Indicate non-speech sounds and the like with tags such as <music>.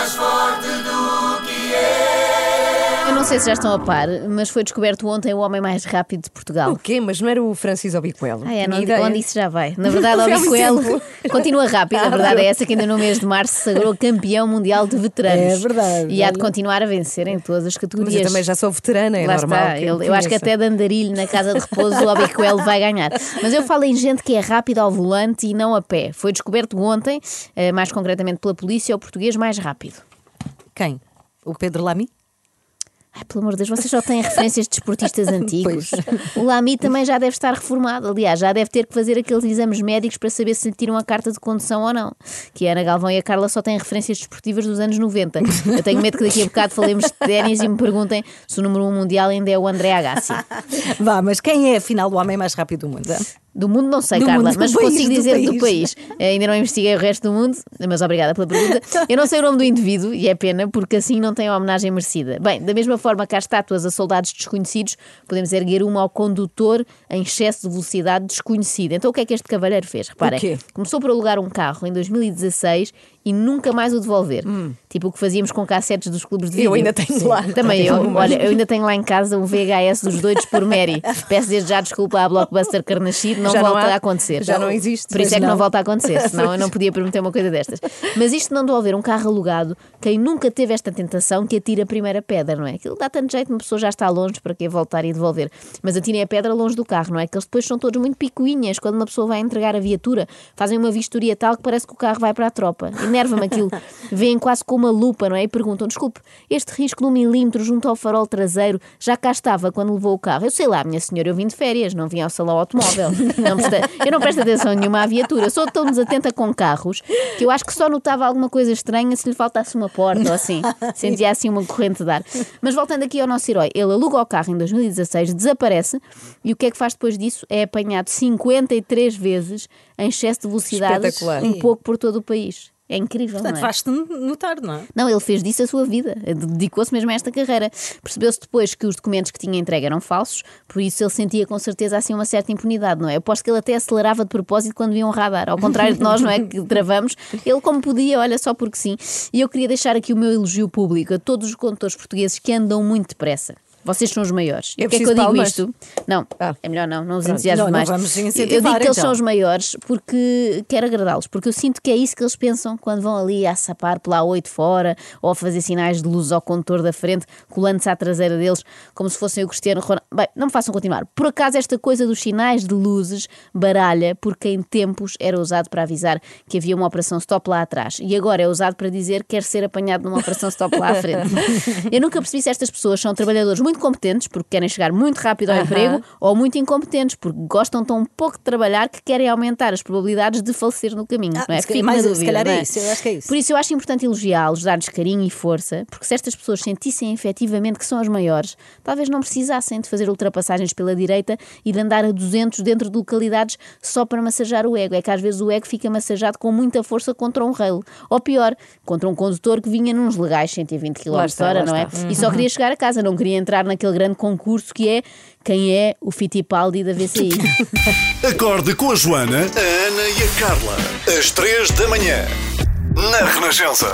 transform. Sei se já estão a par, mas foi descoberto ontem o homem mais rápido de Portugal. O quê? Mas não era o Francisco Obicoelo? Ah, é, não, ideia. onde isso já vai. Na <laughs> verdade, Foi há o muito Bicoelo tempo. continua rápido. A verdade é essa que ainda no mês de março se sagrou campeão mundial de veteranos. É verdade. E há de continuar a vencer em todas as Mas categorias. eu também já sou veterana, é Lá normal. está. Eu, eu acho que até de andarilho na casa de repouso o Obicoelo vai ganhar. Mas eu falo em gente que é rápida ao volante e não a pé. Foi descoberto ontem, eh, mais concretamente pela polícia, o português mais rápido. Quem? O Pedro Lamy? Ai, pelo amor de Deus, vocês só têm referências de desportistas <laughs> antigos. O Lamy também já deve estar reformado. Aliás, já deve ter que fazer aqueles exames médicos para saber se lhe tiram a carta de condução ou não. Que a Ana Galvão e a Carla só têm referências desportivas dos anos 90. Eu tenho medo que daqui a bocado falemos de ténis e me perguntem se o número 1 mundial ainda é o André Agassi. Vá, mas quem é afinal o homem mais rápido do mundo? Do mundo não sei, Do Carla, mundo, do mas país, consigo do dizer do país. país. <laughs> Ainda não investiguei o resto do mundo, mas obrigada pela pergunta. <laughs> Eu não sei o nome do indivíduo e é pena, porque assim não tem a homenagem merecida. Bem, da mesma forma que há estátuas a soldados desconhecidos, podemos erguer uma ao condutor em excesso de velocidade desconhecido. Então o que é que este cavalheiro fez? Reparem, começou por alugar um carro em 2016 e nunca mais o devolver. Tipo o que fazíamos com cassetes dos clubes de vídeo. Hum. Eu ainda tenho lá. Também eu. Algumas. Olha, eu ainda tenho lá em casa um VHS dos doidos por Mary. Peço desde já desculpa à Blockbuster Carnascido, não Já não volta há? a acontecer. Já não existe, Por isso é que não não. volta a acontecer, <laughs> senão eu não podia permitir uma coisa destas. Mas isto não devolver um carro alugado, quem nunca teve esta tentação que atira a primeira pedra, não é? Aquilo dá tanto jeito, uma pessoa já está longe para que voltar e devolver. Mas atirem a pedra longe do carro, não é? Que eles depois são todos muito picuinhas quando uma pessoa vai entregar a viatura, fazem uma vistoria tal que parece que o carro vai para a tropa. Enerva-me aquilo. <laughs> Vêm quase com uma lupa, não é? E perguntam: desculpe, este risco de um milímetro junto ao farol traseiro já cá estava quando levou o carro. Eu sei lá, minha senhora, eu vim de férias, não vim ao salão automóvel. <laughs> Não presta- eu não presto atenção nenhuma à viatura. Sou tão desatenta com carros que eu acho que só notava alguma coisa estranha se lhe faltasse uma porta ou assim. Sentia assim uma corrente de ar. Mas voltando aqui ao nosso herói, ele aluga o carro em 2016, desaparece e o que é que faz depois disso? É apanhado 53 vezes em excesso de velocidade, um pouco por todo o país. É incrível, Portanto, não é? faz-te notar, não é? Não, ele fez disso a sua vida, dedicou-se mesmo a esta carreira. Percebeu-se depois que os documentos que tinha entregue eram falsos, por isso ele sentia com certeza assim uma certa impunidade, não é? Eu aposto que ele até acelerava de propósito quando via um radar, ao contrário de nós, não é? Que <laughs> travamos, ele como podia, olha só porque sim. E eu queria deixar aqui o meu elogio público a todos os condutores portugueses que andam muito depressa. Vocês são os maiores. É E o que é que eu digo palmas? isto? Não, Ah. é melhor não, não os entusiasmo Não, não mais. vamos eu digo que eles então. são os maiores porque quero agradá-los, porque eu sinto que é isso que eles pensam quando vão ali a sapar pela A8 fora ou a fazer sinais de luz ao condutor da frente, colando-se à traseira deles, como se fossem o Cristiano Ronaldo. Bem, não me façam continuar. Por acaso, esta coisa dos sinais de luzes baralha, porque em tempos era usado para avisar que havia uma operação stop lá atrás e agora é usado para dizer que quer ser apanhado numa operação stop lá à frente. <laughs> Eu nunca percebi se estas pessoas são trabalhadores muito competentes, porque querem chegar muito rápido ao Aham. emprego, ou muito incompetentes, porque gostam tão pouco de trabalhar que querem aumentar as probabilidades de falecer no caminho. Ah, não é? se calhar- Fico mais- na se dúvida, calhar é é? isso, eu acho que é isso. Por isso eu acho importante elogiá-los, dar-lhes carinho e força, porque se estas pessoas sentissem efetivamente que são as maiores, talvez não precisassem de fazer ultrapassagens pela direita e de andar a 200 dentro de localidades só para massajar o ego. É que às vezes o ego fica massajado com muita força contra um rail. Ou pior, contra um condutor que vinha nos legais 120 km hora, não é? E só queria chegar a casa, não queria entrar naquele grande concurso que é quem é o Fittipaldi da VCI. <laughs> Acorde com a Joana, a Ana e a Carla. Às três da manhã. Na Renascença.